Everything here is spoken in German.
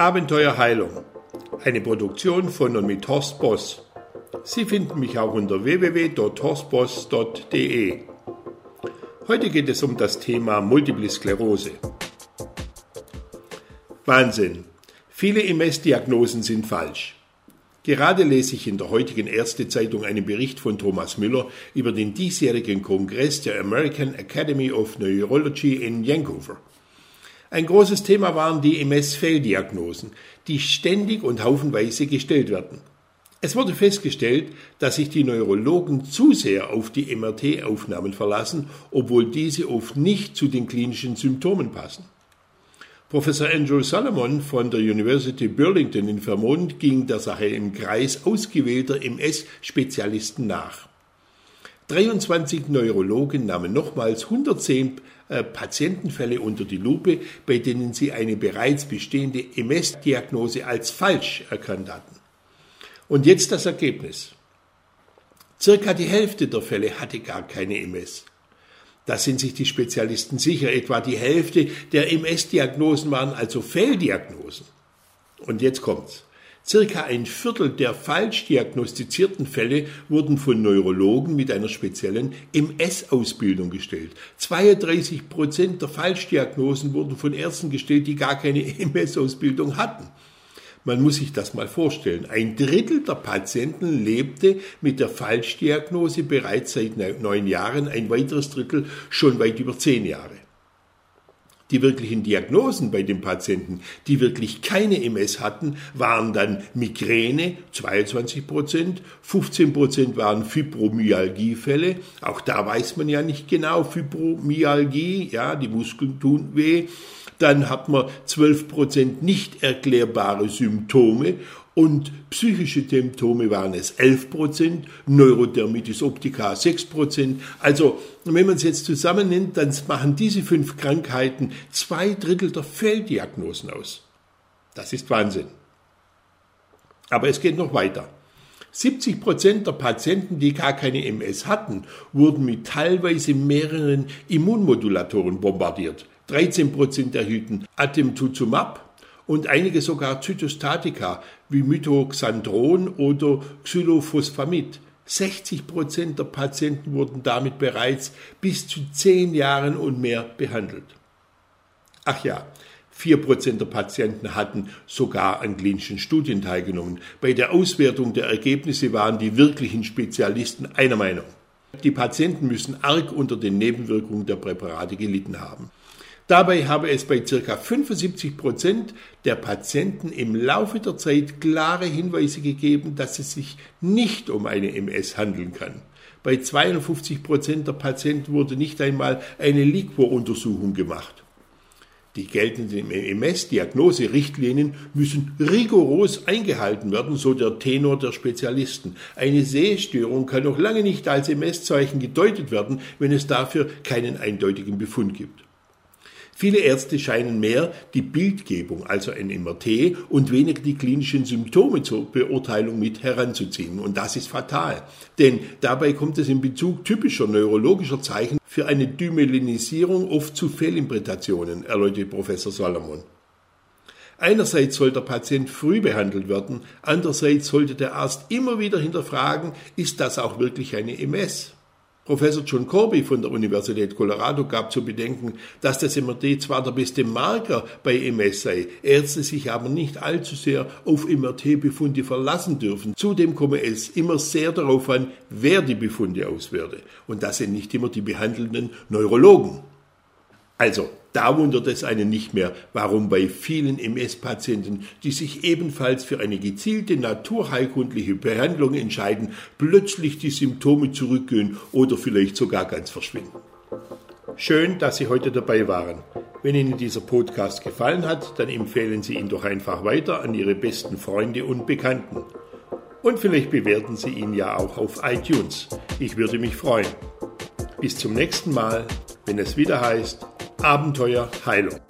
Abenteuerheilung, eine Produktion von und mit Horst Boss. Sie finden mich auch unter www.horstboss.de. Heute geht es um das Thema Multiple Sklerose. Wahnsinn. Viele MS-Diagnosen sind falsch. Gerade lese ich in der heutigen Erste Zeitung einen Bericht von Thomas Müller über den diesjährigen Kongress der American Academy of Neurology in Vancouver. Ein großes Thema waren die MS-Fehldiagnosen, die ständig und haufenweise gestellt werden. Es wurde festgestellt, dass sich die Neurologen zu sehr auf die MRT-Aufnahmen verlassen, obwohl diese oft nicht zu den klinischen Symptomen passen. Professor Andrew Solomon von der University Burlington in Vermont ging der Sache im Kreis ausgewählter MS-Spezialisten nach. 23 Neurologen nahmen nochmals 110 äh, Patientenfälle unter die Lupe, bei denen sie eine bereits bestehende MS-Diagnose als falsch erkannt hatten. Und jetzt das Ergebnis. Circa die Hälfte der Fälle hatte gar keine MS. Da sind sich die Spezialisten sicher. Etwa die Hälfte der MS-Diagnosen waren also Fehldiagnosen. Und jetzt kommt's. Circa ein Viertel der falsch diagnostizierten Fälle wurden von Neurologen mit einer speziellen MS-Ausbildung gestellt. 32 Prozent der Falschdiagnosen wurden von Ärzten gestellt, die gar keine MS-Ausbildung hatten. Man muss sich das mal vorstellen. Ein Drittel der Patienten lebte mit der Falschdiagnose bereits seit neun Jahren, ein weiteres Drittel schon weit über zehn Jahre. Die wirklichen Diagnosen bei den Patienten, die wirklich keine MS hatten, waren dann Migräne, 22 Prozent, 15 Prozent waren Fibromyalgiefälle. Auch da weiß man ja nicht genau, Fibromyalgie, ja, die Muskeln tun weh. Dann hat man 12 Prozent nicht erklärbare Symptome und psychische Symptome waren es 11 Prozent, Neurodermitis optica 6 Prozent. Also, wenn man es jetzt zusammennimmt, dann machen diese fünf Krankheiten zwei Drittel der Fehldiagnosen aus. Das ist Wahnsinn. Aber es geht noch weiter. 70 Prozent der Patienten, die gar keine MS hatten, wurden mit teilweise mehreren Immunmodulatoren bombardiert. 13 Prozent erhielten Atemtuzumab und einige sogar Zytostatika wie Mitoxandron oder Xylophosphamid. 60 Prozent der Patienten wurden damit bereits bis zu zehn Jahren und mehr behandelt. Ach ja, 4 Prozent der Patienten hatten sogar an klinischen Studien teilgenommen. Bei der Auswertung der Ergebnisse waren die wirklichen Spezialisten einer Meinung. Die Patienten müssen arg unter den Nebenwirkungen der Präparate gelitten haben. Dabei habe es bei ca. 75 Prozent der Patienten im Laufe der Zeit klare Hinweise gegeben, dass es sich nicht um eine MS handeln kann. Bei 52 Prozent der Patienten wurde nicht einmal eine Liquor-Untersuchung gemacht. Die geltenden MS-Diagnoserichtlinien müssen rigoros eingehalten werden, so der Tenor der Spezialisten. Eine Sehstörung kann noch lange nicht als MS-Zeichen gedeutet werden, wenn es dafür keinen eindeutigen Befund gibt. Viele Ärzte scheinen mehr die Bildgebung, also ein MRT, und weniger die klinischen Symptome zur Beurteilung mit heranzuziehen. Und das ist fatal. Denn dabei kommt es in Bezug typischer neurologischer Zeichen für eine Dymelinisierung oft zu Fehlinterpretationen, erläutert Professor Salomon. Einerseits soll der Patient früh behandelt werden, andererseits sollte der Arzt immer wieder hinterfragen, ist das auch wirklich eine MS? Professor John Corby von der Universität Colorado gab zu bedenken, dass das MRT zwar der beste Marker bei MS sei, Ärzte sich aber nicht allzu sehr auf MRT-Befunde verlassen dürfen. Zudem komme es immer sehr darauf an, wer die Befunde auswerte. Und das sind nicht immer die behandelnden Neurologen. Also, da wundert es einen nicht mehr, warum bei vielen MS-Patienten, die sich ebenfalls für eine gezielte naturheilkundliche Behandlung entscheiden, plötzlich die Symptome zurückgehen oder vielleicht sogar ganz verschwinden. Schön, dass Sie heute dabei waren. Wenn Ihnen dieser Podcast gefallen hat, dann empfehlen Sie ihn doch einfach weiter an Ihre besten Freunde und Bekannten. Und vielleicht bewerten Sie ihn ja auch auf iTunes. Ich würde mich freuen. Bis zum nächsten Mal, wenn es wieder heißt, Abenteuer Heilung.